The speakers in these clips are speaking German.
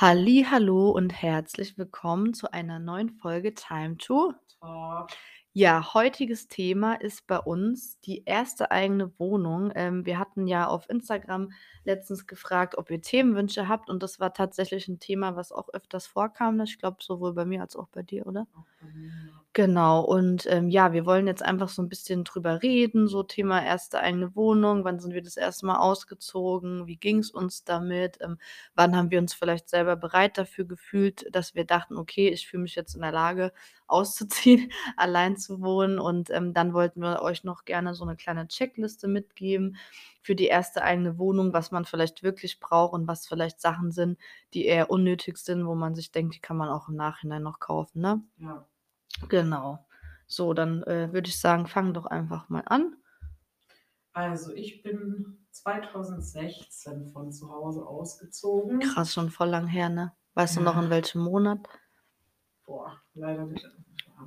Hallo und herzlich willkommen zu einer neuen Folge Time to Talk. Ja, heutiges Thema ist bei uns die erste eigene Wohnung. Ähm, wir hatten ja auf Instagram letztens gefragt, ob ihr Themenwünsche habt und das war tatsächlich ein Thema, was auch öfters vorkam, ne? Ich glaube, sowohl bei mir als auch bei dir, oder? Auch bei mir. Genau und, ähm, ja, wir wollen jetzt einfach so 'n bisschen drüber reden, so Thema erste eigene Wohnung. Wann sind wir das erste Mal ausgezogen? Wie ging's uns damit? Ähm, wann haben wir uns vielleicht selber bereit dafür gefühlt, dass wir dachten: „Okay, ich fühle mich jetzt in der Lage, auszuziehen, allein zu wohnen?“ Und, ähm, dann wollten wir euch noch gerne so 'ne kleine Checkliste mitgeben für die erste eigene Wohnung, was man vielleicht wirklich braucht und was vielleicht Sachen sind, die eher unnötig sind, wo man sich denkt, die kann man auch im Nachhinein noch kaufen, ne? Ja. Genau. So, dann, äh, würde ich sagen, fang doch einfach mal an. Also, ich bin 2016 von zu Hause ausgezogen. Krass, schon voll lang her, ne? Weißt du noch, in Ja. welchem Monat? Boah, leider nicht.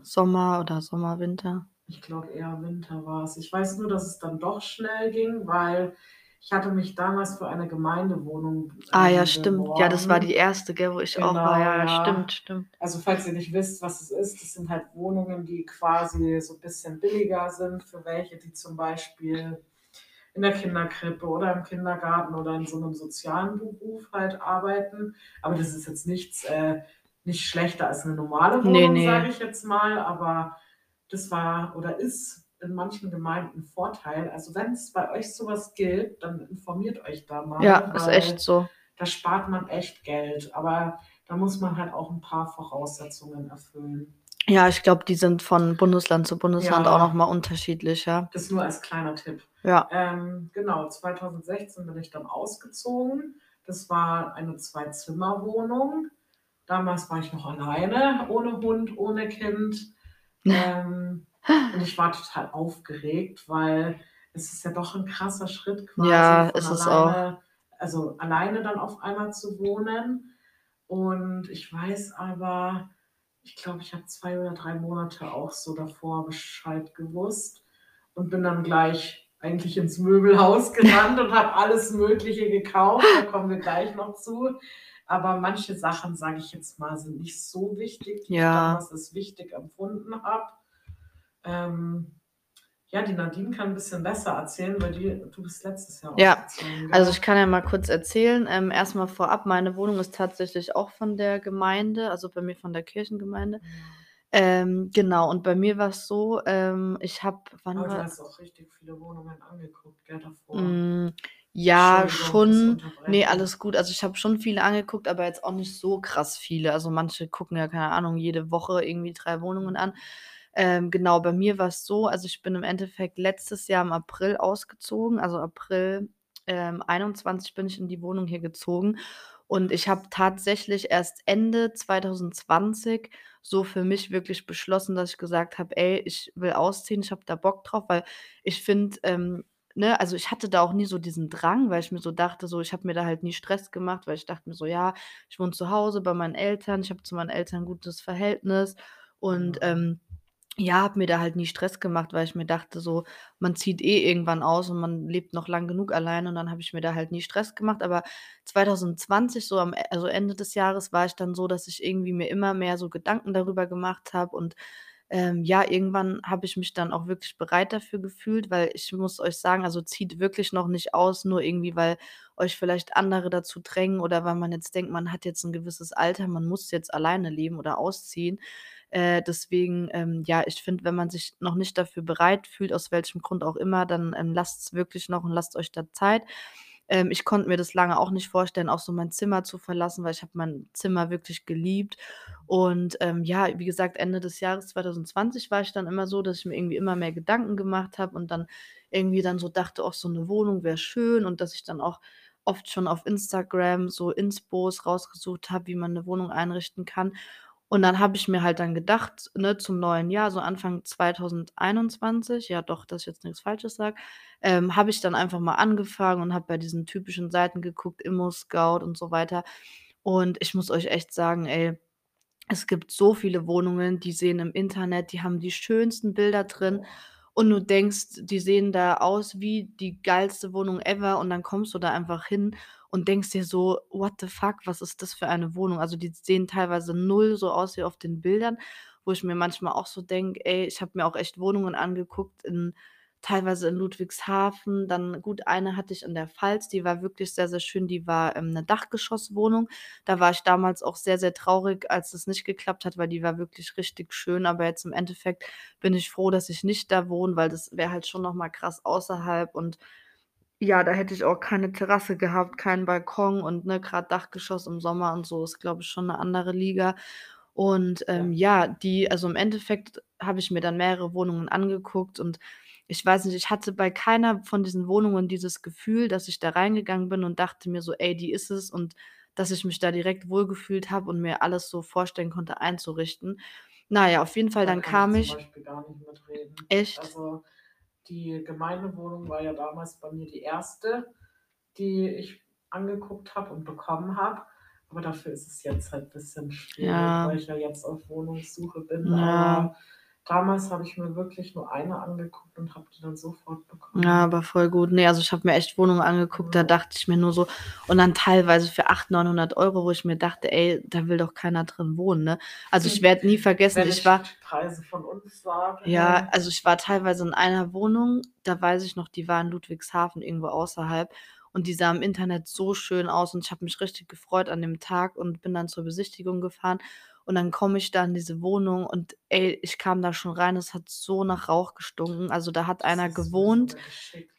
Sommer oder Sommer, Winter? Ich glaube, eher Winter war's. Ich weiß nur, dass es dann doch schnell ging, weil ich hatte mich damals für eine Gemeindewohnung, Ah ja, stimmt. Ja, das war die erste, gell, wo ich auch war. Genau, Ja, ja, stimmt, stimmt. Also, falls ihr nicht wisst, was es ist, das sind halt Wohnungen, die quasi so bisschen billiger sind für welche, die zum Beispiel in der Kinderkrippe oder im Kindergarten oder in so 'nem sozialen Beruf halt arbeiten. Aber das ist jetzt nichts äh, nicht schlechter als 'ne normale Wohnung, sage ne. ich jetzt mal, aber das war oder ist in manchen Gemeinden Vorteil. Also, wenn's bei euch so was gibt, dann informiert euch da mal, Ja, ist echt so. da spart man echt Geld. Aber da muss man halt auch 'n paar Voraussetzungen erfüllen. Ja, ich glaube, die sind von Bundesland zu Bundesland auch noch Ja. mal unterschiedlich, ja. Das nur als kleiner Tipp. Ja. Ähm, genau, 2016 bin ich dann ausgezogen. Das war eine Zwei-Zimmer-Wohnung. Damals war ich noch alleine, ohne Hund, ohne Kind. Ähm, und ich war total aufgeregt, weil es ist ja doch 'n krasser Schritt quasi Ja, ist es auch. alleine also, alleine dann auf einmal zu wohnen. Und ich weiß aber ich glaube, ich habe 2 oder 3 Monate auch so davor Bescheid gewusst und bin dann gleich eigentlich ins Möbelhaus gerannt und habe alles Mögliche gekauft. Da kommen wir gleich noch zu. Aber manche Sachen, sage ich jetzt mal, sind nicht so wichtig, die ich Ja. damals als wichtig empfunden habe. Ähm, ja, die Nadine kann 'n bisschen besser erzählen, weil die du bist letztes Jahr Ja, also, ich kann ja mal kurz erzählen. Ähm, erst mal vorab, meine Wohnung ist tatsächlich auch von der Gemeinde, also, bei mir von der Kirchengemeinde. Ja. Ähm, genau, und bei mir war's so, ähm, ich habe wann Aber du war hast auch richtig viele Wohnungen angeguckt, gell, davor? Hm, ja, schon. Ne, Unterbrechen. alles gut. Also, ich habe schon viele angeguckt, aber jetzt auch nicht so krass viele. Also, manche gucken ja, keine Ahnung, jede Woche irgendwie 3 Wohnungen an. Ähm, genau, bei mir war's so, also, ich bin im Endeffekt letztes Jahr im April ausgezogen. Also, April, ähm, 21 bin ich in die Wohnung hier gezogen. Und ich habe tatsächlich erst Ende 2020 so für mich wirklich beschlossen, dass ich gesagt habe: „Ey, ich will ausziehen, ich habe da Bock drauf“, weil ich finde, ähm, ne also, ich hatte da auch nie so diesen Drang, weil ich mir so dachte so ich habe mir da halt nie Stress gemacht, weil ich dachte mir so: „Ja, ich wohne zu Hause bei meinen Eltern, ich habe zu meinen Eltern 'n gutes Verhältnis“ und, Genau. ähm, ja, habe mir da halt nie Stress gemacht, weil ich mir dachte so, man zieht eh irgendwann aus und man lebt noch lang genug alleine und dann habe ich mir da halt nie Stress gemacht. Aber 2020 so am E also, Ende des Jahres war ich dann so, dass ich irgendwie mir immer mehr so Gedanken darüber gemacht habe und, ähm, ja, irgendwann habe ich mich dann auch wirklich bereit dafür gefühlt, weil ich muss euch sagen, also, zieht wirklich noch nicht aus, nur irgendwie, weil euch vielleicht andere dazu drängen oder weil man jetzt denkt, man hat jetzt 'n gewisses Alter, man muss jetzt alleine leben oder ausziehen. Äh, deswegen, ähm, ja, ich finde, wenn man sich noch nicht dafür bereit fühlt, aus welchem Grund auch immer, dann, ähm, lasst's wirklich noch und lasst euch da Zeit. Ähm, ich konnte mir das lange auch nicht vorstellen, auch so mein Zimmer zu verlassen, weil ich habe mein Zimmer wirklich geliebt. Und, ähm, ja, wie gesagt, Ende des Jahres 2020 war ich dann immer so, dass ich mir irgendwie immer mehr Gedanken gemacht habe und dann irgendwie dann so dachte: „Ach, so 'ne Wohnung wäre schön“ und dass ich dann auch oft schon auf Instagram so Inspos rausgesucht habe, wie man 'ne Wohnung einrichten kann. Und dann habe ich mir halt dann gedacht, ne, zum neuen Jahr, so Anfang 2021 ja doch, dass ich jetzt nix Falsches sage, ähm, habe ich dann einfach mal angefangen und habe bei diesen typischen Seiten geguckt, ImmoScout und so weiter. Und ich muss euch echt sagen, ey, es gibt so viele Wohnungen, die sehen im Internet die haben die schönsten Bilder drin Boah. Und du denkst, die sehen da aus wie die geilste Wohnung ever und dann kommst du da einfach hin und denkst dir so: „What the fuck, was ist das für eine Wohnung?“ Also, die sehen teilweise null so aus wie auf den Bildern, wo ich mir manchmal auch so denke: „Ey“ ich habe mir auch echt Wohnungen angeguckt in teilweise in Ludwigshafen, dann gut, eine hatte ich in der Pfalz, die war wirklich sehr, sehr schön, die war, ähm, 'ne Dachgeschosswohnung. Da war ich damals auch sehr, sehr traurig, als es nicht geklappt hat, weil die war wirklich richtig schön, aber jetzt im Endeffekt bin ich froh, dass ich nicht da wohne, weil das wäre halt schon noch mal krass außerhalb und ja, da hätte ich auch keine Terrasse gehabt, keinen Balkon und, ne, grad Dachgeschoss im Sommer und so ist, glaube ich, schon 'ne andere Liga. Und, ähm, Ja. ja, die also, im Endeffekt habe ich mir dann mehrere Wohnungen angeguckt und ich weiß nicht, ich hatte bei keiner von diesen Wohnungen dieses Gefühl, dass ich da reingegangen bin und dachte mir so: „Ey, die ist es“, und dass ich mich da direkt wohlgefühlt habe und mir alles so vorstellen konnte einzurichten. Na ja, auf jeden Fall, Da dann kann ich kam zum ich Beispiel gar nicht mitreden. Echt? Also, die Gemeindewohnung war ja damals bei mir die 1., die ich angeguckt habe und bekommen habe, aber dafür ist es jetzt halt bisschen schwierig, Ja. weil ich ja jetzt auf Wohnungssuche bin, Ja. aber damals habe ich mir wirklich nur eine angeguckt und habe die dann sofort Ja, bekommen. aber voll gut. Ne, also, ich habe mir echt Wohnungen angeguckt, da Ja. dachte ich mir nur so und dann teilweise für 800, 900 €, wo ich mir dachte: „Ey, da will doch keiner drin wohnen“, ne? Also, ich werde nie vergessen, Wenn ich ich war die Preise von uns sage, Ja, hey. also, ich war teilweise in einer Wohnung, da weiß ich noch, die war in Ludwigshafen irgendwo außerhalb und die sah im Internet so schön aus und ich habe mich richtig gefreut an dem Tag und bin dann zur Besichtigung gefahren und dann komme ich da in diese Wohnung und ey, ich kam da schon rein, es hat so nach Rauch gestunken. Also, da hat einer gewohnt,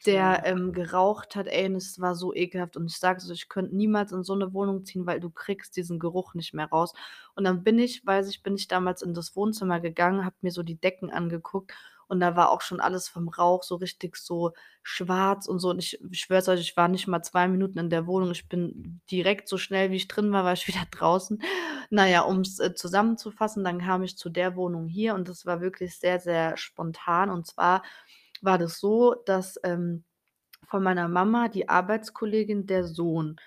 der, ähm, geraucht hat, ey, und es war so ekelhaft und ich sage euch, ich könnte niemals in so 'ne Wohnung ziehen, weil du kriegst diesen Geruch nicht mehr raus. Und dann bin ich weiß ich, bin ich damals in das Wohnzimmer gegangen, habe mir so die Decken angeguckt und da war auch schon alles vom Rauch so richtig so schwarz und so und ich ich schwöre es euch, ich war nicht mal 2 Minuten in der Wohnung. Ich bin direkt so schnell, wie ich drin war, war ich wieder draußen. Na ja, um's, äh, zusammenzufassen, dann kam ich zu der Wohnung hier und das war wirklich sehr, sehr spontan und zwar war das so, dass, ähm, von meiner Mama die Arbeitskollegin der Sohn,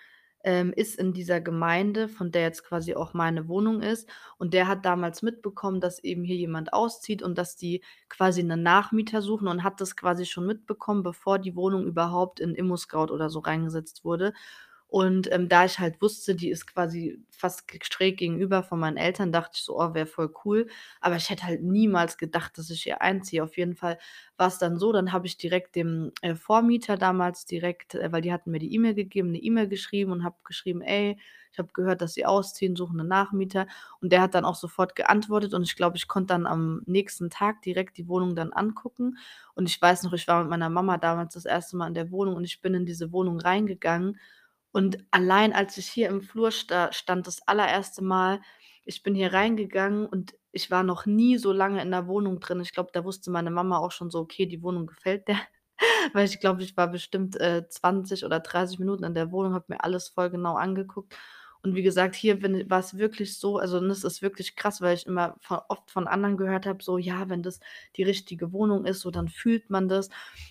ähm, ist in dieser Gemeinde, von der jetzt quasi auch meine Wohnung ist und der hat damals mitbekommen, dass eben hier jemand auszieht und dass die quasi 'nen Nachmieter suchen und hat das quasi schon mitbekommen, bevor die Wohnung überhaupt in ImmoScout oder so reingesetzt wurde. Und, ähm, da ich halt wusste, die ist quasi fast schräg gegenüber von meinen Eltern, dachte ich so: „Oh, wäre voll cool.“ Aber ich hätte halt niemals gedacht, dass ich hier einziehe. Auf jeden Fall war's dann so, dann habe ich direkt dem, äh, Vormieter damals direkt äh, weil die hatten mir die E-Mail gegeben, 'ne E-Mail geschrieben und habe geschrieben: „Ey, ich habe gehört, dass Sie ausziehen, suchen 'nen Nachmieter.“ Und der hat dann auch sofort geantwortet und ich glaube, ich konnte dann am nächsten Tag direkt die Wohnung dann angucken. Und ich weiß noch, ich war mit meiner Mama damals das 1. Mal in der Wohnung und ich bin in diese Wohnung reingegangen und allein als ich hier im Flur sta stand das allererste Mal ich bin hier reingegangen und ich war noch nie so lange in 'ner Wohnung drin. Ich glaube, da wusste meine Mama auch schon so: „Okay, die Wohnung gefällt der.“ Weil ich glaube, ich war bestimmt, äh, 20 oder 30 Minuten in der Wohnung, habe mir alles voll genau angeguckt. Und wie gesagt, hier bin war's wirklich so also, es ist wirklich krass, weil ich immer vo oft von anderen gehört habe, so: „Ja, wenn das die richtige Wohnung ist, so, dann fühlt man das.“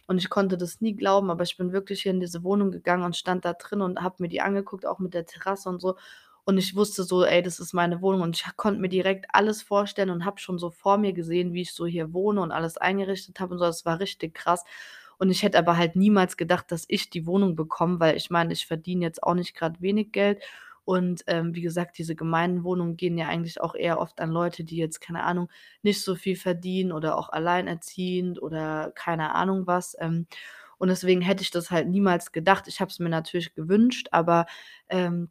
Und ich konnte das nie glauben, aber ich bin wirklich hier in diese Wohnung gegangen und stand da drin und habe mir die angeguckt, auch mit der Terrasse und so. Und ich wusste so: „Ey, das ist meine Wohnung.“ Und ich konnte mir direkt alles vorstellen und habe schon so vor mir gesehen, wie ich so hier wohne und alles eingerichtet habe und so. Das war richtig krass. Und ich hätte aber halt niemals gedacht, dass ich die Wohnung bekomme, weil ich meine, ich verdiene jetzt auch nicht grad wenig Geld und, ähm, wie gesagt, diese Gemeinwohnungen gehen ja eigentlich auch eher oft an Leute, die jetzt, keine Ahnung, nicht so viel verdienen oder auch alleinerziehend oder keine Ahnung was. Ähm, und deswegen hätte ich das halt niemals gedacht. Ich habe es mir natürlich gewünscht, aber, ähm,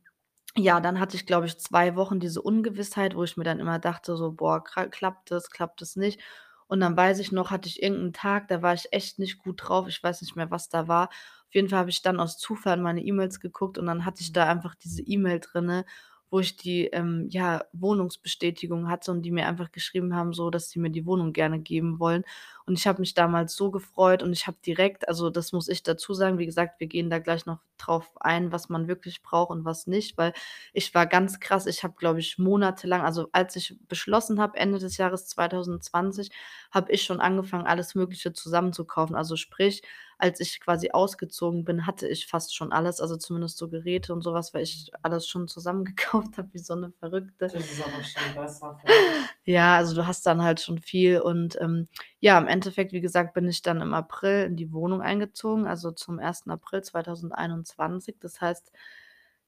ja, dann hatte ich, glaube ich, 2 Wochen diese Ungewissheit, wo ich mir dann immer dachte so: „Boah, klappt das, klappt das nicht?“ Und dann weiß ich noch, hatte ich irgend 'n Tag, da war ich echt nicht gut drauf. Ich weiß nicht mehr, was da war. Auf jeden Fall habe ich dann aus Zufall in meine E-Mails geguckt und dann hatte ich da einfach diese E-Mail drinne, wo ich die, ähm, ja, Wohnungsbestätigung hatte und die mir einfach geschrieben haben, so, dass sie mir die Wohnung gerne geben wollen. Und ich habe mich damals so gefreut und ich habe direkt also, das muss ich dazu sagen, wie gesagt, wir gehen da gleich noch drauf ein, was man wirklich braucht und was nicht, weil ich war ganz krass ich habe, glaube ich, monatelang also, als ich beschlossen habe, Ende des Jahres 2020, habe ich schon angefangen, alles Mögliche zusammenzukaufen. Also, sprich, als ich quasi ausgezogen bin, hatte ich fast schon alles, also, zumindest so Geräte und so was, weil ich alles schon zusammengekauft habe wie so 'ne Verrückte. Das ist aber schon besser. Ja, also, du hast dann halt schon viel und, ähm, ja, im Endeffekt, wie gesagt, bin ich dann im April in die Wohnung eingezogen, also, zum 1. April 2021. Das heißt,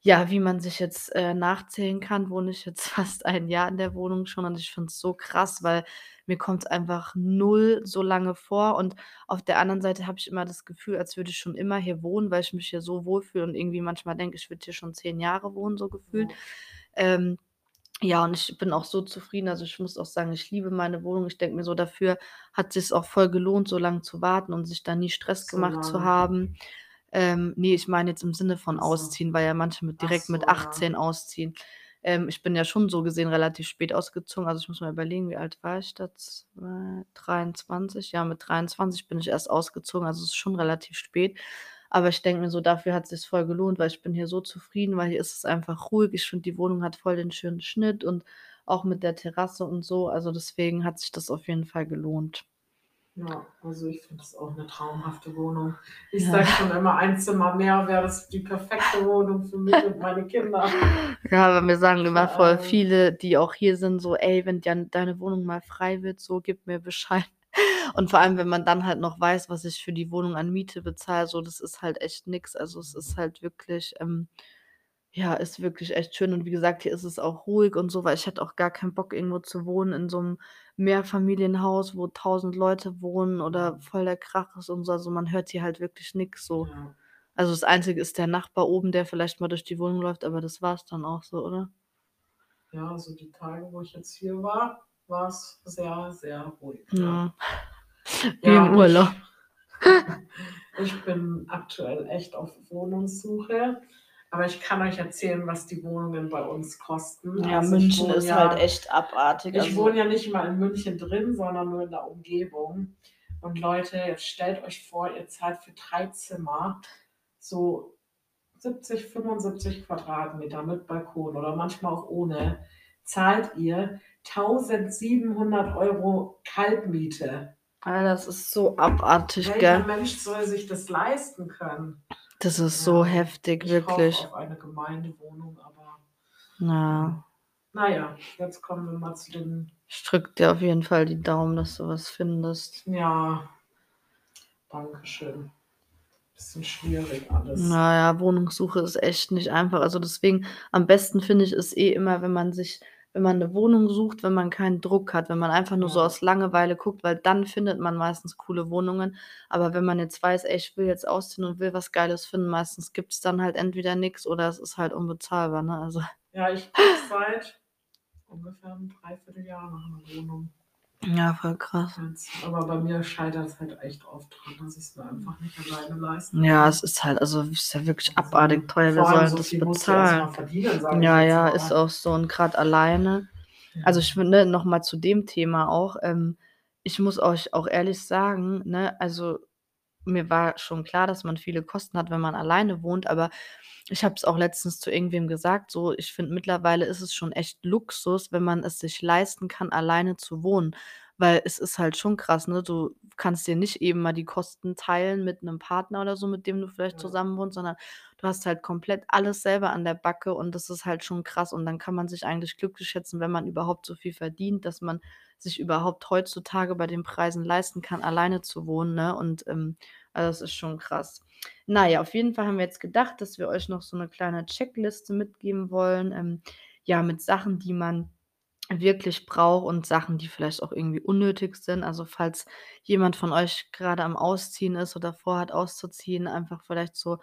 Ja, wie man sich jetzt, äh, nachzählen kann, wohne ich jetzt fast 1 Jahr in der Wohnung schon und ich finde es so krass, weil mir kommt's einfach 0 so lange vor und auf der anderen Seite habe ich immer das Gefühl, als würde ich schon immer hier wohnen, weil ich mich hier so wohlfühle und irgendwie manchmal denke, ich würde hier schon 10 Jahre wohnen, so gefühlt. Ja. Ähm, ja, und ich bin auch so zufrieden. Also, ich muss auch sagen, ich liebe meine Wohnung. Ich denke mir so, dafür hat sich's auch voll gelohnt, so lang zu warten und sich da nie Stress So gemacht zu lange. haben. Ähm, ne, ich meine jetzt im Sinne von ausziehen, weil ja manche mit direkt mit so, ja. 18 ausziehen. Ähm, ich bin ja schon so gesehen relativ spät ausgezogen. Also, ich muss mal überlegen, wie alt war ich da? Zwei 23? Ja, mit 23 bin ich erst ausgezogen, also, es ist schon relativ spät. Aber ich denke mir so, dafür hat sich's voll gelohnt, weil ich bin hier so zufrieden, weil hier ist es einfach ruhig. Ich finde, die Wohnung hat voll den schönen Schnitt und auch mit der Terrasse und so. Also, deswegen hat sich das auf jeden Fall gelohnt. Ja, also, ich finde das auch 'ne traumhafte Wohnung. Ich Ja. sage schon immer, ein Zimmer mehr wäre das die perfekte Wohnung für mich und meine Kinder. Ja, aber mir sagen immer voll viele, die auch hier sind, so: „Ey, wenn deine Wohnung mal frei wird, so, gib mir Bescheid.“ Und vor allem, wenn man dann halt noch weiß, was ich für die Wohnung an Miete bezahle, so, das ist halt echt nix. Also, es ist halt wirklich, ähm ja, ist wirklich echt schön und wie gesagt, hier ist es auch ruhig und so, weil ich hätte auch gar keinen Bock, irgendwo zu wohnen in so 'nem Mehrfamilienhaus, wo 1.000 Leute wohnen oder Mhm. voll der Krach ist und so. Also, man hört hier halt wirklich nix so. Ja. Also, das Einzige ist der Nachbar oben, der vielleicht mal durch die Wohnung läuft, aber das war's dann auch so, oder? Ja, also, die Tage, wo ich jetzt hier war, war's sehr, sehr ruhig, ja. Ja. Wie Ja, im und ich Urlaub. ich bin aktuell echt auf Wohnungssuche, aber ich kann euch erzählen, was die Wohnungen bei uns kosten. Ja, Also, München ist ja halt echt abartig, ich also wohne ja nicht mal in München drin, sondern nur in der Umgebung. Und Leute, jetzt stellt euch vor, ihr zahlt für 3 Zimmer so 70, 75 Quadratmeter mit Balkon oder manchmal auch ohne, zahlt ihr 1.700 € Kaltmiete. Ah, das ist so abartig, Welcher gell? Mensch soll sich das leisten können? Das ist so Ja, heftig, ich hoffe wirklich. auf eine Gemeindewohnung, aber na ja, jetzt kommen wir mal zu den Ich drücke dir auf jeden Fall die Daumen, dass du was findest. Ja. Dankeschön. Bisschen schwierig alles. Na ja, Wohnungssuche ist echt nicht einfach. Also, deswegen am besten finde ich es eh immer, wenn man sich wenn man 'ne Wohnung sucht, wenn man keinen Druck hat, wenn man einfach nur so Ja. aus Langeweile guckt, weil dann findet man meistens coole Wohnungen. Aber wenn man jetzt weiß: „Ey, ich will jetzt ausziehen und will was Geiles finden“, meistens gibt's dann halt entweder nix oder es ist halt unbezahlbar, ne? Also Ja, ich gucke seit ungefähr 'nem 3/4 Jahr nach 'ner Wohnung. Ja, voll krass. Aber bei mir scheitert's halt echt oft dran, dass ich's mir einfach nicht alleine leisten Ja, kann. es ist halt also, ist ja wirklich Also, abartig teuer. Wer vor allem soll so das bezahlen? ich Ja, ja, ist auch so und grad alleine also, Ja. ich finde, noch mal zu dem Thema auch, ähm, ich muss euch auch ehrlich sagen, ne, also, mir war schon klar, dass man viele Kosten hat, wenn man alleine wohnt, aber ich habe es auch letztens zu irgendwem gesagt, so, ich finde, mittlerweile ist es schon echt Luxus, wenn man es sich leisten kann, alleine zu wohnen. Weil es ist halt schon krass, ne? Du kannst dir nicht eben mal die Kosten teilen mit 'nem Partner oder so, mit dem du vielleicht Ja. zusammen wohnst, sondern du hast halt komplett alles selber an der Backe und das ist halt schon krass. Und dann kann man sich eigentlich glücklich schätzen, wenn man überhaupt so viel verdient, dass man sich überhaupt heutzutage bei den Preisen leisten kann, alleine zu wohnen, ne? Und, ähm, also, das ist schon krass. Na ja, auf jeden Fall haben wir jetzt gedacht, dass wir euch noch so 'ne kleine Checkliste mitgeben wollen, ähm, ja, mit Sachen, die man wirklich braucht und Sachen, die vielleicht auch irgendwie unnötig sind. Also, falls jemand von euch grade am Ausziehen ist oder vorhat auszuziehen, einfach vielleicht so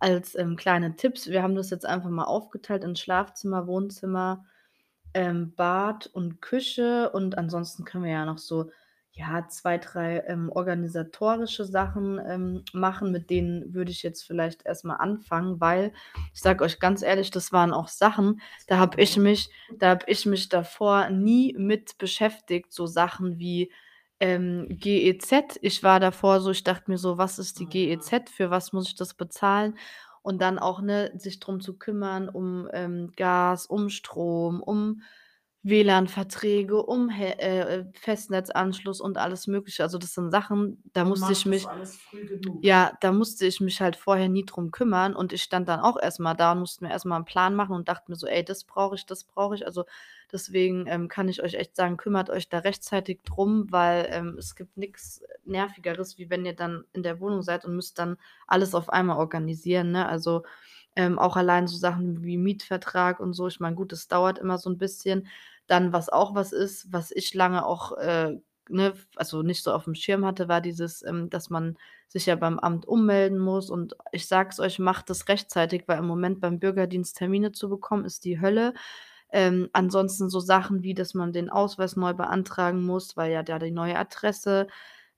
als, ähm, kleine Tipps. Wir haben das jetzt einfach mal aufgeteilt in Schlafzimmer, Wohnzimmer, ähm, Bad und Küche und ansonsten können wir ja noch so, ja, 2, 3, ähm, organisatorische Sachen, ähm, machen. Mit denen würde ich jetzt vielleicht erst mal anfangen, weil ich sage euch ganz ehrlich, das waren auch Sachen, da habe ich mich da habe ich mich davor nie mit beschäftigt, so Sachen wie, ähm, GEZ. Ich war davor so ich dachte mir so: „Was ist die Oh. GEZ? Für was muss ich das bezahlen?“ Und dann auch, ne, sich drum zu kümmern, um, ähm, Gas, um Strom, um WLAN-Verträge, um Hä äh, Festnetzanschluss und alles Mögliche. Also, das sind Sachen, da Man musste ich mich ja, da musste ich mich halt vorher nie drum kümmern und ich stand dann auch erst mal da und musste mir erst mal 'n Plan machen und dachte mir so: „Ey, das brauche ich, das brauche ich.“ Also, deswegen, ähm, kann ich euch echt sagen, kümmert euch da rechtzeitig drum, weil, ähm, es gibt nix Nervigeres, wie wenn ihr dann in der Wohnung seid und müsst dann alles auf einmal organisieren, ne? Also, Ähm, auch allein so Sachen wie Mietvertrag und so. Ich meine, gut, das dauert immer so 'n bisschen. Dann, was auch was ist, was ich lange auch, äh, ne, also nicht so aufm Schirm hatte, war dieses, ähm, dass man sich ja beim Amt ummelden muss und ich sage es euch, macht das rechtzeitig, weil im Moment beim Bürgerdienst Termine zu bekommen, ist die Hölle. Ähm, ansonsten so Sachen wie, dass man den Ausweis neu beantragen muss, weil ja da die neue Adresse,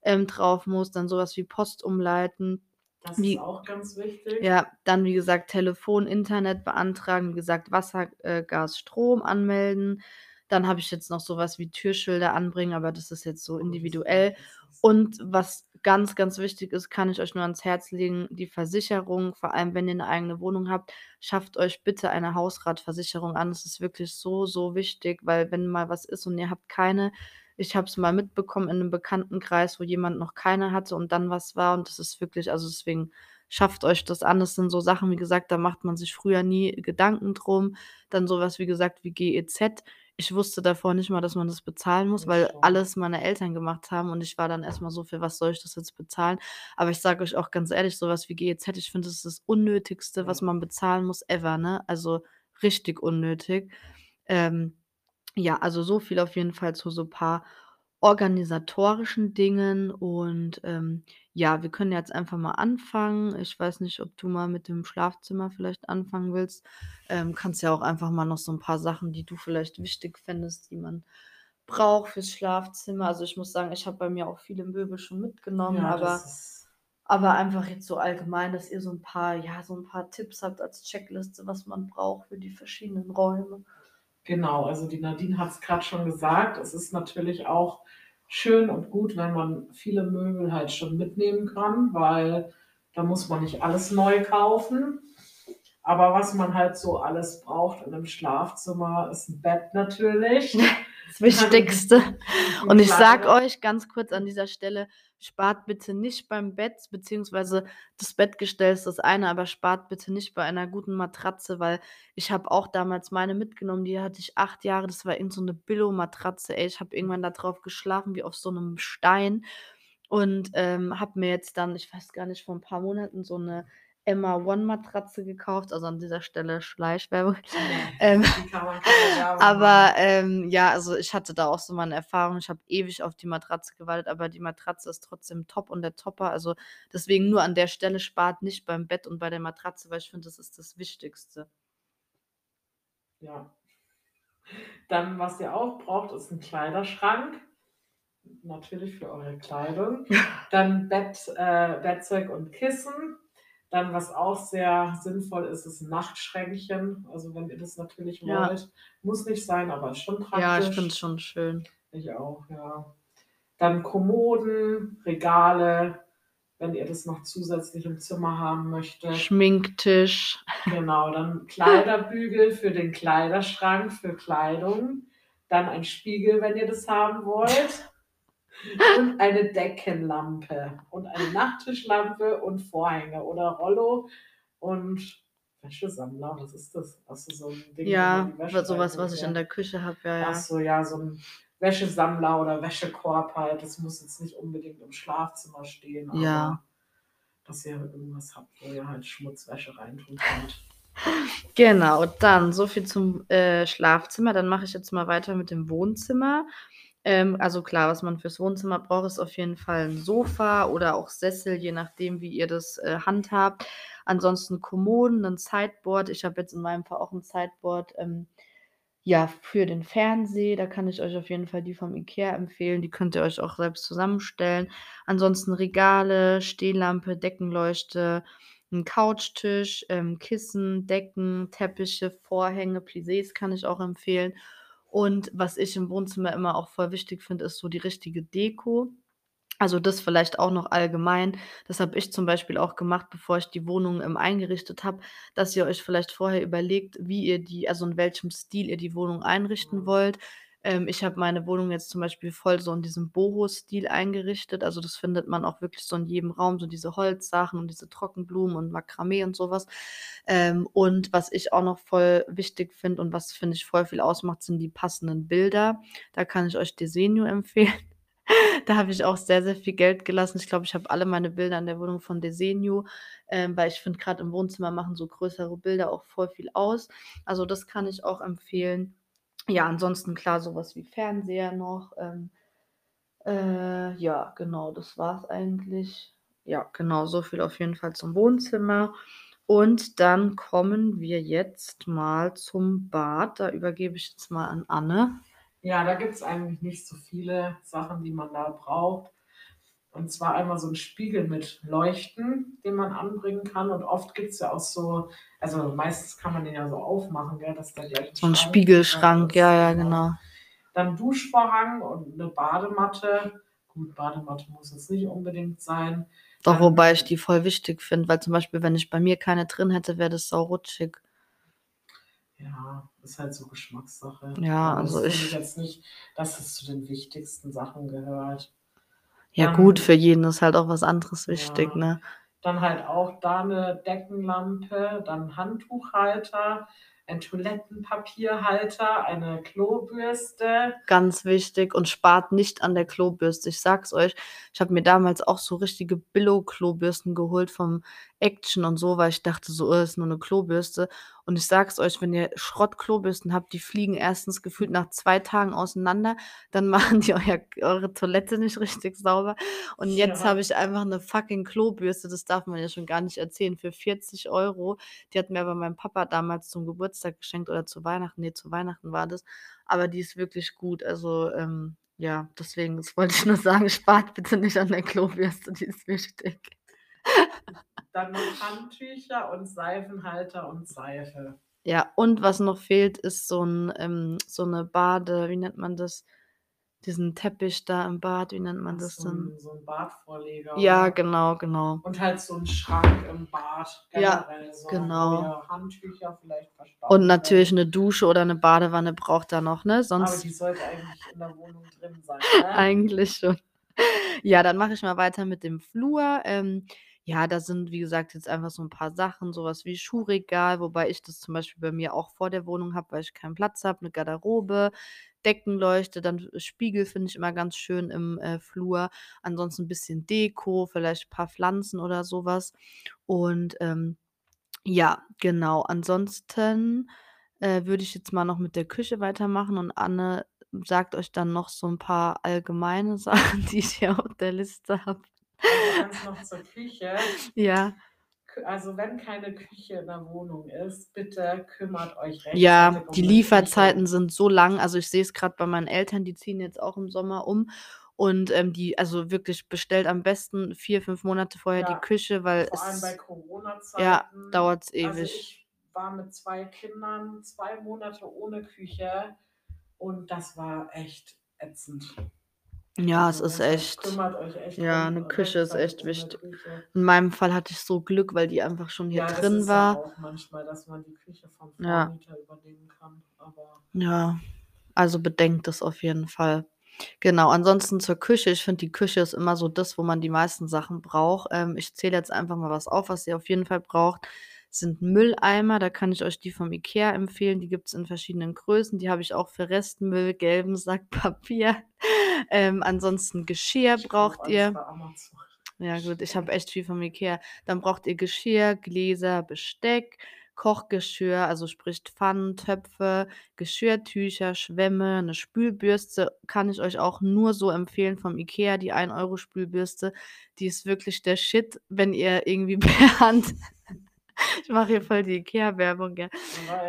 ähm, drauf muss, dann so was wie Post umleiten. Das ist Wie auch ganz wichtig. ja, dann wie gesagt, Telefon, Internet beantragen, wie gesagt, Wasser, äh, Gas, Strom anmelden. Dann habe ich jetzt noch so was wie Türschilder anbringen, aber das ist jetzt so das individuell. ist Und was ganz, ganz wichtig ist, kann ich euch nur ans Herz legen, die Versicherung, vor allem wenn ihr 'ne eigene Wohnung habt, schafft euch bitte eine Hausratversicherung an. Das ist wirklich so, so wichtig, weil wenn mal was ist und ihr habt keine ich habe es mal mitbekommen in 'nem Bekanntenkreis, wo jemand noch keine hatte und dann was war und das ist wirklich also deswegen schafft euch das an. Das sind so Sachen, wie gesagt, da macht man sich früher nie Gedanken drum. Dann so was, wie gesagt, wie GEZ. Ich wusste davor nicht mal, dass man das bezahlen muss, weil alles meine Eltern gemacht haben und ich war dann erst mal so: „Für was soll ich das jetzt bezahlen?“ Aber ich sage euch auch ganz ehrlich, so was wie GEZ, ich finde, das ist das Unnötigste, was man bezahlen muss ever, ne? Also richtig unnötig. Ähm, ja, also so viel auf jeden Fall zu so paar organisatorischen Dingen und, ähm, ja, wir können jetzt einfach mal anfangen. Ich weiß nicht, ob du mal mit dem Schlafzimmer vielleicht anfangen willst. Ähm, kannst ja auch einfach mal noch so 'n paar Sachen, die du vielleicht wichtig findest, die man braucht fürs Schlafzimmer. Also, ich muss sagen, ich habe bei mir auch viele Möbel schon mitgenommen, Ja, das aber ist aber einfach jetzt so allgemein, dass ihr so 'n paar ja, so 'n paar Tipps habt als Checkliste, was man braucht für die verschiedenen Räume. Genau, also die Nadine hat's grad schon gesagt. Es ist natürlich auch schön und gut, wenn man viele Möbel halt schon mitnehmen kann, weil da muss man nicht alles neu kaufen. Aber was man halt so alles braucht in 'nem Schlafzimmer, ist 'n Bett natürlich. Das Wichtigste. Und ich sage euch ganz kurz an dieser Stelle, spart bitte nicht beim Bett, beziehungsweise das Bettgestell ist das eine, aber spart bitte nicht bei einer guten Matratze, weil ich habe auch damals meine mitgenommen, die hatte ich 8 Jahre, das war irgend so 'ne Billo-Matratze, ey. Ich habe irgendwann da drauf geschlafen wie auf so 'nem Stein und, ähm, habe mir jetzt dann, ich weiß gar nicht, vor 'n paar Monaten so 'ne Emma One-Matratze gekauft, also an dieser Stelle Schleichwerbung. Ähm, aber, ähm, ja, also ich hatte da auch so meine Erfahrung. Ich habe ewig auf die Matratze gewartet, aber die Matratze ist trotzdem top und der Topper. Also, deswegen nur an der Stelle, spart nicht beim Bett und bei der Matratze, weil ich finde, das ist das Wichtigste. Ja. Dann, was ihr auch braucht, ist 'n Kleiderschrank. Natürlich für eure Kleidung. Dann Bett äh, Bettzeug und Kissen. Dann, was auch sehr sinnvoll ist, ist 'n Nachtschränkchen. Also, wenn ihr das natürlich Ja. wollt. Muss nicht sein, aber ist schon Ja, ich praktisch. finde es schon schön. Ich auch, ja. Dann Kommoden, Regale, wenn ihr das noch zusätzlich im Zimmer haben möchtet. Schminktisch. Genau, dann Kleiderbügel für den Kleiderschrank für Kleidung. Dann ein Spiegel, wenn ihr das haben wollt. Und eine Deckenlampe und eine Nachttischlampe und Vorhänge oder Rollo und Wäschesammler. Was ist das? Ach so, so 'n Ding, Ja, man die Wäsche wa so was, ich in der Küche habe, ja, Ach ja. so, ja, so 'n Wäschesammler oder Wäschekorb halt. Das muss jetzt nicht unbedingt im Schlafzimmer stehen, aber Ja. dass ihr irgendwas habt, wo ihr halt Schmutzwäsche reintun könnt. Genau, dann so viel zum, äh, Schlafzimmer. Dann mache ich jetzt mal weiter mit dem Wohnzimmer. Ähm, also klar, was man fürs Wohnzimmer braucht, ist auf jeden Fall 'n Sofa oder auch Sessel, je nachdem, wie ihr das, äh, handhabt. Ansonsten Kommoden, 'nen Sideboard. Ich habe jetzt in meinem Fall auch 'n Sideboard, ähm, ja, für den Fernseher. Da kann ich euch auf jeden Fall die vom IKEA empfehlen. Die könnt ihr euch auch selbst zusammenstellen. Ansonsten Regale, Stehlampe, Deckenleuchte, 'n Couchtisch, ähm, Kissen, Decken, Teppiche, Vorhänge, Plissés kann ich auch empfehlen. Und was ich im Wohnzimmer immer auch voll wichtig finde, ist so die richtige Deko. Also, das vielleicht auch noch allgemein. Das habe ich zum Beispiel auch gemacht, bevor ich die Wohnung, ähm, eingerichtet habe, dass ihr euch vielleicht vorher überlegt, wie ihr die also in welchem Stil ihr die Wohnung einrichten wollt. Ähm, ich habe meine Wohnung jetzt zum Beispiel voll so in diesem Boho-Stil eingerichtet. Also, das findet man auch wirklich so in jedem Raum, so diese Holzsachen und diese Trockenblumen und Makramee und so was. Ähm, und was ich auch noch voll wichtig finde und was, finde ich, voll viel ausmacht, sind die passenden Bilder. Da kann ich euch Desenio empfehlen. Da habe ich auch sehr, sehr viel Geld gelassen. Ich glaube, ich habe alle meine Bilder in der Wohnung von Desenio, ähm, weil ich finde, grad im Wohnzimmer machen so größere Bilder auch voll viel aus. Also, das kann ich auch empfehlen. Ja, ansonsten klar, so was wie Fernseher noch, ähm, äh, ja, genau, das war's eigentlich. Ja, genau, so viel auf jeden Fall zum Wohnzimmer. Und dann kommen wir jetzt mal zum Bad. Da übergebe ich jetzt mal an Anne. Ja, da gibt's eigentlich nicht so viele Sachen, die man da braucht. Und zwar einmal so 'n Spiegel mit Leuchten, den man anbringen kann. Und oft gibt's ja auch so also, meistens kann man den ja so aufmachen, gell, dass da gleich 'n So 'n Schrank Spiegelschrank, ja, ja, genau. genau. Dann Duschvorhang und 'ne Badematte. Gut, Badematte muss jetzt nicht unbedingt sein. Doch, Dann wobei ich die voll wichtig finde, weil zum Beispiel, wenn ich bei mir keine drin hätte, wäre das saurutschig. Ja, ist halt so Geschmackssache. Ja, also ich ich jetzt nicht, dass es zu den wichtigsten Sachen gehört. Ja gut, Dann für jeden ist halt auch was anderes wichtig, Ja, ne? dann halt auch da 'ne Deckenlampe, dann Handtuchhalter, ein Toilettenpapierhalter, eine Klobürste. Ganz wichtig und spart nicht an der Klobürste. Ich sage es euch, ich habe mir damals auch so richtige Billo-Klobürsten geholt vom Action und so, weil ich dachte so: „Äh, ist nur 'ne Klobürste.“ Und ich sage es euch, wenn ihr Schrott-Klobürsten habt, die fliegen 1. gefühlt nach 2 Tagen auseinander, dann machen die euer eure Toilette nicht richtig sauber. Und jetzt habe Ja. ich einfach 'ne fucking Klobürste, das darf man ja schon gar nicht erzählen, für 40 €. Die hat mir aber mein Papa damals zum Geburtstag geschenkt oder zu Weihnachten. Ne, zu Weihnachten war das. Aber die ist wirklich gut. Also, ähm, ja, deswegen, das wollte ich nur sagen, spart bitte nicht an der Klobürste, die ist wichtig. Dann noch Handtücher und Seifenhalter und Seife. Ja, und was noch fehlt, ist so 'n ähm, so 'ne Bade wie nennt man das? Diesen Teppich da im Bad, wie nennt man das so denn? 'n so 'n Badvorleger, Ja, oder? genau, genau. Und halt so 'n Schrank im Bad Ja, generell so, wo genau. Handtücher vielleicht Und verstauen natürlich könnt. 'ne Dusche oder 'ne Badewanne braucht er noch, ne? Aber Sonst die sollte eigentlich in der Wohnung drin sein, ne? Eigentlich schon. Ja, dann mache ich mal weiter mit dem Flur. Ähm, ja, da sind, wie gesagt, jetzt einfach so 'n paar Sachen, so was wie Schuhregal, wobei ich das zum Beispiel bei mir auch vor der Wohnung habe, weil ich keinen Platz habe, 'ne Garderobe, Deckenleuchte, dann Spiegel finde ich immer ganz schön im, äh, Flur. Ansonsten 'n bisschen Deko, vielleicht paar Pflanzen oder so was. Und, ähm, ja, genau. Ansonsten, äh, würde ich jetzt mal noch mit der Küche weitermachen und Anne sagt euch dann noch so 'n paar allgemeine Sachen, die ich hier auf der Liste habe. Also, eins noch zur Küche. Ja. Also, wenn keine Küche in der Wohnung ist, bitte kümmert euch Ja, rechtzeitig um die 'ne Küche. Lieferzeiten sind so lang. Also, ich sehe es grad bei meinen Eltern, die ziehen jetzt auch im Sommer um und, ähm, die also, wirklich bestellt am besten 4, 5 Monate vorher die Ja, Küche, weil vor allem bei es ja, Corona-Zeiten. dauert's Also, ewig. ich war mit 2 Kindern 2 Monate ohne Küche und das war echt ätzend. Ja, es ist echt kümmert euch echt ja, um 'ne Küche ist echt wichtig. In meinem Fall hatte ich so Glück, weil die einfach schon hier Ja, das drin ist ja war. auch manchmal, dass man die Küche vom Ja. Übernehmen kann, aber Ja, also, bedenkt das auf jeden Fall. Genau, ansonsten zur Küche. Ich finde, die Küche ist immer so das, wo man die meisten Sachen braucht. Ähm, ich zähle jetzt einfach mal was auf, was ihr auf jeden Fall braucht, sind Mülleimer. Da kann ich euch die vom IKEA empfehlen. Die gibt's in verschiedenen Größen. Die habe ich auch für Restmüll, gelben Sack Papier. Ähm, ansonsten Geschirr Ich braucht ihr. Ja gut, ich habe echt viel vom IKEA. Dann braucht ihr Geschirr, Gläser, Besteck, Kochgeschirr, also, sprich Pfannen, Töpfe, Geschirrtücher, Schwämme, 'ne Spülbürste kann ich euch auch nur so empfehlen vom IKEA, die 1 € Spülbürste. Die ist wirklich der Shit, wenn ihr irgendwie per Hand ich mache hier voll die IKEA-Werbung, echt.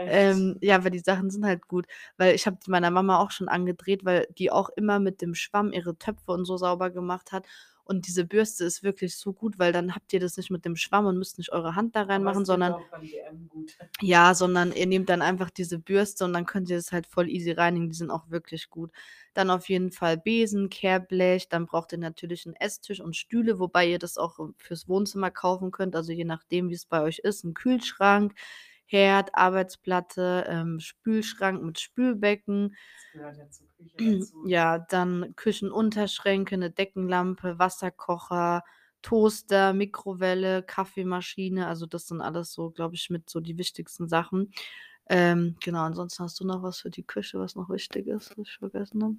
Ähm, ja, aber die Sachen sind halt gut, weil ich habe die meiner Mama auch schon angedreht, weil die auch immer mit dem Schwamm ihre Töpfe und so sauber gemacht hat. Und diese Bürste ist wirklich so gut, weil dann habt ihr das nicht mit dem Schwamm und müsst nicht eure Hand da reinmachen, es sondern ja, sondern ihr nehmt dann einfach diese Bürste und dann könnt ihr das halt voll easy reinigen. Die sind auch wirklich gut. Dann auf jeden Fall Besen, Kehrblech, dann braucht ihr natürlich 'n Esstisch und Stühle, wobei ihr das auch, fürs Wohnzimmer kaufen könnt, also, je nachdem, wie's bei euch ist, 'n Kühlschrank, Herd, Arbeitsplatte, ähm, Spülschrank mit Spülbecken. Das gehört ja zur Küche dazu. Ja, dann Küchenunterschränke, 'ne Deckenlampe, Wasserkocher, Toaster, Mikrowelle, Kaffeemaschine. Also, das sind alles so, glaube ich, mit so die wichtigsten Sachen. Ähm, genau, ansonsten hast du noch was für die Küche, was noch wichtig ist, was ich vergessen habe?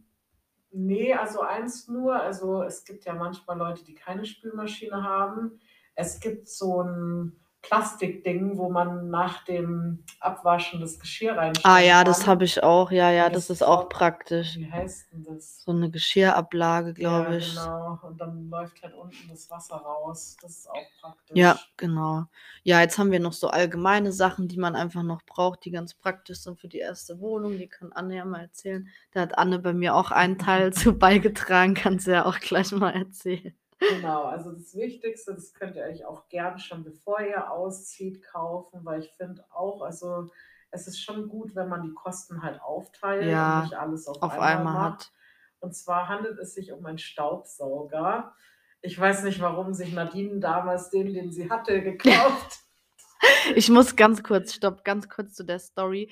Ne, also eins nur. Also, es gibt ja manchmal Leute, die keine Spülmaschine haben. Es gibt so 'n Plastikding, wo man nach dem Abwaschen das Geschirr Ah reinstellen ja, das kann. habe ich auch. Ja, ja, das das ist auch praktisch. wie heißt 'n das? So 'ne Geschirrablage, Ja, glaube ich. genau. Und dann läuft halt unten das Wasser raus. Das ist auch Ja, praktisch. genau. Ja, jetzt haben wir noch so allgemeine Sachen, die man einfach noch braucht, die ganz praktisch sind für die erste Wohnung. Die kann Anne ja mal erzählen. Da hat Anne bei mir auch einen Teil zu beigetragen, kann sie ja auch gleich mal erzählen. Genau, also das Wichtigste, das könnt ihr euch auch gern schon bevor ihr auszieht kaufen, weil ich finde auch also, es ist schon gut, wenn man die Kosten halt aufteilt und Ja, nicht alles auf auf einmal einmal hat. Und zwar handelt es sich um einen Staubsauger. Ich weiß nicht, warum sich Nadine damals den, den sie hatte, gekauft Ich muss ganz kurz stopp, ganz kurz zu der Story.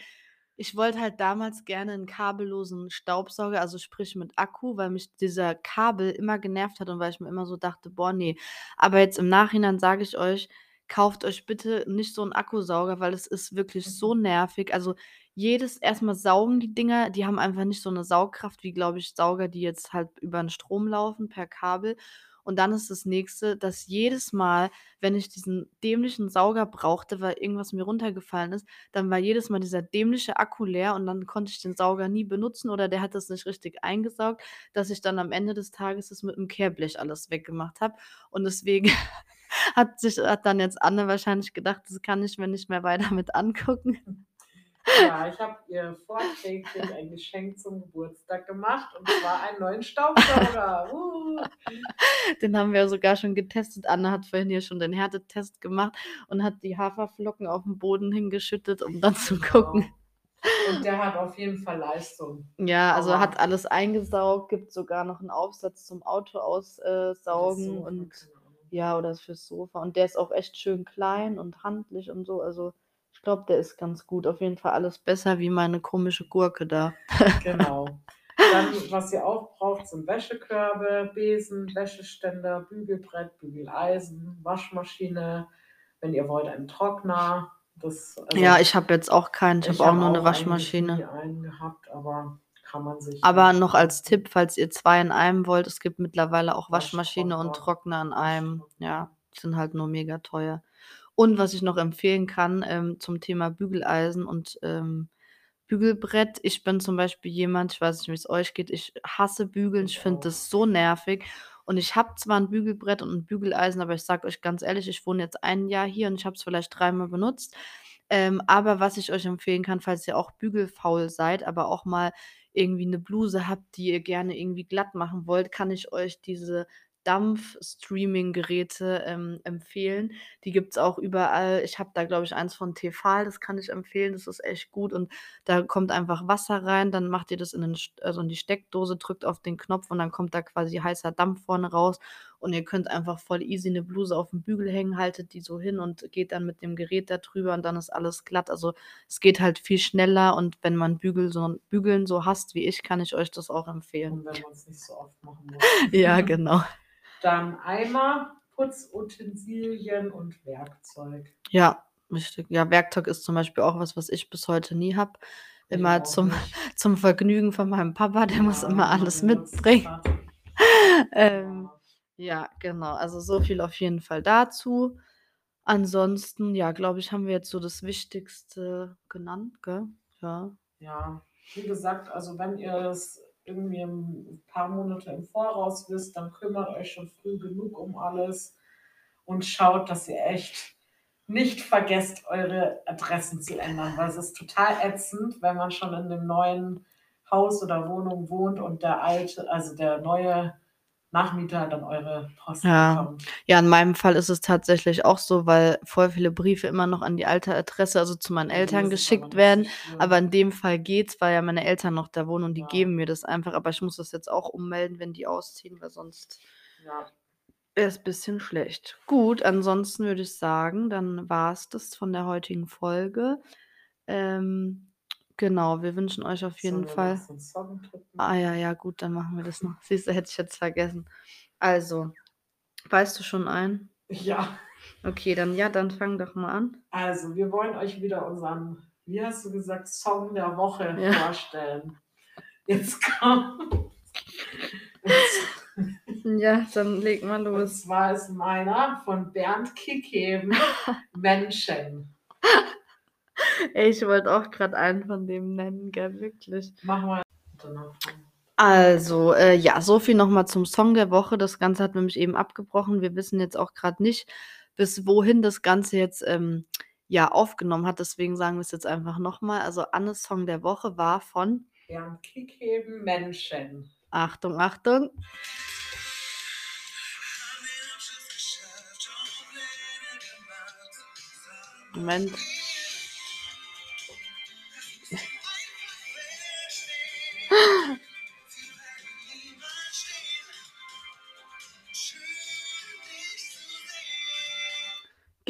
Ich wollte halt damals gerne 'n kabellosen Staubsauger, also sprich mit Akku, weil mich dieser Kabel immer genervt hat und weil ich mir immer so dachte: „Boah, ne.“ Aber jetzt im Nachhinein sage ich euch: „Kauft euch bitte nicht so 'n Akkusauger, weil es ist wirklich so Mhm. nervig.“ Also, jedes erst mal saugen die Dinger die haben einfach nicht so 'ne Saugkraft wie, glaube ich, Sauger, die jetzt halt über 'n Strom laufen per Kabel. Und dann ist das Nächste, dass jedes Mal, wenn ich diesen dämlichen Sauger brauchte, weil irgendwas mir runtergefallen ist, dann war jedes Mal dieser dämliche Akku leer und dann konnte ich den Sauger nie benutzen oder der hat das nicht richtig eingesaugt, dass ich dann am Ende des Tages das mit 'm Kehrblech alles weggemacht habe. Und deswegen hat sich hat dann jetzt Anne wahrscheinlich gedacht, das kann ich mir nicht mehr weiter mit angucken. Ja, ich habe ihr vorträglich ein Geschenk zum Geburtstag gemacht und zwar einen neuen Staubsauger. Uh. Den haben wir sogar schon getestet. Anne hat vorhin hier schon den Härtetest gemacht und hat die Haferflocken auf'n Boden hingeschüttet, um dann zu gucken. Genau. Und der hat auf jeden Fall Leistung. Ja, also Aber hat alles eingesaugt, gibt sogar noch 'n Aufsatz zum Auto aus äh, und Ahnung. ja, oder fürs Sofa. Und der ist auch echt schön klein und handlich und so. Also, ich glaube, der ist ganz gut. Auf jeden Fall alles besser wie meine komische Gurke da. Genau. Dann, was ihr auch braucht, sind Wäschekörbe, Besen, Wäscheständer, Bügelbrett, Bügeleisen, Waschmaschine, wenn ihr wollt, einen Trockner. Das also Ja, ich habe jetzt auch keinen. Ich ich habe auch habe nur auch nie Waschmaschine. einen gehabt, aber kann man sich Aber noch als. Tipp, falls ihr 2 in einem wollt, es gibt mittlerweile auch Waschmaschine und. Trockner in einem. Ja, sind halt nur mega teuer. Und was ich noch empfehlen kann, ähm, zum Thema Bügeleisen und, ähm, Bügelbrett. Ich bin zum Beispiel jemand, ich weiß nicht, wie's euch geht, ich hasse Bügeln. Ich finde das so nervig. Und ich habe zwar 'n Bügelbrett und 'n Bügeleisen, aber ich sage euch ganz ehrlich, ich wohne jetzt 1 Jahr hier und ich habe es vielleicht dreimal benutzt. Ähm, aber was ich euch empfehlen kann, falls ihr auch bügelfaul seid, aber auch mal irgendwie 'ne Bluse habt, die ihr gerne irgendwie glatt machen wollt, kann ich euch diese Dampf-Streaming-Geräte, ähm, empfehlen. Die gibt's auch überall. Ich habe da, glaube ich, eins von Tefal, das kann ich empfehlen. Das ist echt gut und da kommt einfach Wasser rein, dann macht ihr das in den also in die Steckdose, drückt auf den Knopf und dann kommt da quasi heißer Dampf vorne raus und ihr könnt einfach voll easy 'ne Bluse auf'n Bügel hängen, haltet die so hin und geht dann mit dem Gerät da drüber und dann ist alles glatt. Also, es geht halt viel schneller und wenn man Bügel so Bügeln so hasst wie ich, kann ich euch das auch empfehlen. Und wenn man's nicht so oft machen muss. Ja, genau. Dann Eimer, Putzutensilien und Werkzeug. Ja, richtig. Ja, Werkzeug ist zum Beispiel auch was, was ich bis heute nie habe. Immer zum nicht. zum Vergnügen von meinem Papa, der muss Ja, immer wenn man alles mitbringen. Ähm, Ja. ja, genau. Also, so viel auf jeden Fall dazu. Ansonsten, ja, glaube ich, haben wir jetzt so das Wichtigste genannt, gell? Ja. Ja, wie gesagt, also wenn ihr es irgendwie 'n paar Monate im Voraus wisst, dann kümmert euch schon früh genug um alles und schaut, dass ihr echt nicht vergesst, eure Adressen zu ändern, weil es ist total ätzend, wenn man schon in 'nem neuen Haus oder Wohnung wohnt und der alte also der neue Nachmieter dann eure Post Ja. bekommt. Ja, in meinem Fall ist es tatsächlich auch so, weil voll viele Briefe immer noch an die alte Adresse, also zu meinen Eltern es geschickt werden. schlimm. Aber in dem Fall geht's, weil ja meine Eltern noch da wohnen und die Ja. geben mir das einfach. Aber ich muss das jetzt auch ummelden, wenn die ausziehen, weil sonst Ja. wäre es bisschen schlecht. Gut, ansonsten würde ich sagen, dann war's das von der heutigen Folge. Ähm, genau, wir wünschen euch auf jeden Sollen wir Fall noch so 'n Song drücken? Ah ja, ja, gut, dann machen wir das noch. Siehst du, hätte ich jetzt vergessen. Also, weißt du schon einen? Ja. Okay, dann ja, dann fang doch mal an. Also, wir wollen euch wieder unseren, wie hast du gesagt, Song der Woche Ja. vorstellen. Jetzt kommt Ja, dann leg mal Und los. zwar ist meiner von Bernd Kickheben Menschen. Ey, ich wollte auch gerade einen von dem nennen, gell, wirklich. Mach mal. Also, äh, ja, so viel noch mal zum Song der Woche. Das Ganze hat nämlich eben abgebrochen. Wir wissen jetzt auch gerade nicht, bis wohin das Ganze jetzt, ähm, ja, aufgenommen hat. Deswegen sagen wir es jetzt einfach noch mal. Also, Annes Song der Woche war von Bernd Kickheben Menschen. Achtung, Achtung. Moment.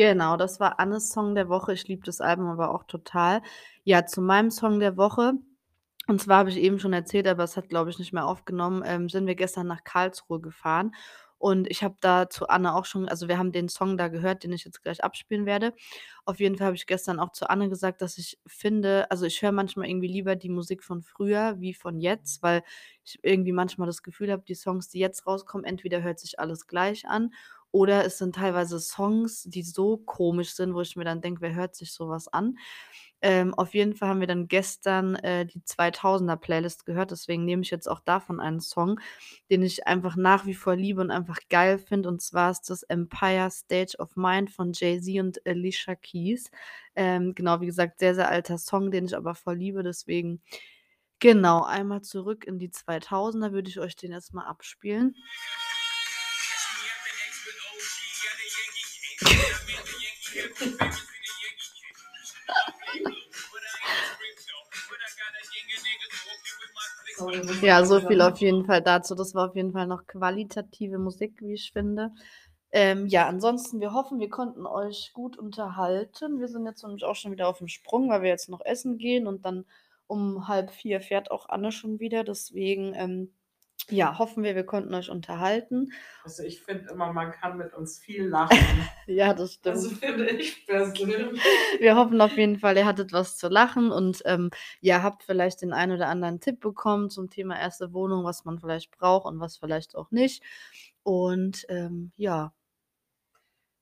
Genau, das war Annes Song der Woche. Ich liebe das Album aber auch total. Ja, zu meinem Song der Woche. Und zwar habe ich eben schon erzählt, aber es hat, glaube ich, nicht mehr aufgenommen, ähm, sind wir gestern nach Karlsruhe gefahren. Und ich habe da zu Anne auch schon also, wir haben den Song da gehört, den ich jetzt gleich abspielen werde. Auf jeden Fall habe ich gestern auch zu Anne gesagt, dass ich finde also, ich höre manchmal irgendwie lieber die Musik von früher wie von jetzt, weil ich irgendwie manchmal das Gefühl habe, die Songs, die jetzt rauskommen, entweder hört sich alles gleich an oder es sind teilweise Songs, die so komisch sind, wo ich mir dann denke: „Wer hört sich so was an?“ Ähm, auf jeden Fall haben wir dann gestern, äh, die 2000er-Playlist gehört, deswegen nehme ich jetzt auch davon einen Song, den ich einfach nach wie vor liebe und einfach geil finde. Und zwar ist das „Empire State of Mind“ von Jay-Z und Alicia Keys. Ähm, genau, wie gesagt, sehr, sehr alter Song, den ich aber voll liebe, deswegen genau, einmal zurück in die 2000er würde ich euch den jetzt mal abspielen. Ja, so viel auf jeden Fall dazu. Das war auf jeden Fall noch qualitative Musik, wie ich finde. Ähm, ja, ansonsten, wir hoffen, wir konnten euch gut unterhalten. Wir sind jetzt nämlich auch schon wieder aufm Sprung, weil wir jetzt noch essen gehen und dann um 3:30 fährt auch Anne schon wieder. Deswegen, ähm, ja, hoffen wir, wir konnten euch unterhalten. Also, ich finde immer, man kann mit uns viel lachen. Ja, das stimmt. finde ich persönlich. Wir hoffen auf jeden Fall, ihr hattet was zu lachen und, ähm, ja, habt vielleicht den einen oder anderen Tipp bekommen zum Thema erste Wohnung, was man vielleicht braucht und was vielleicht auch nicht. Und, ähm, ja.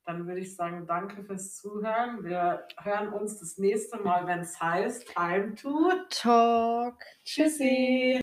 Dann würde ich sagen, danke fürs Zuhören. Wir hören uns das nächste Mal, wenn's heißt Time to Talk. Tschüssi.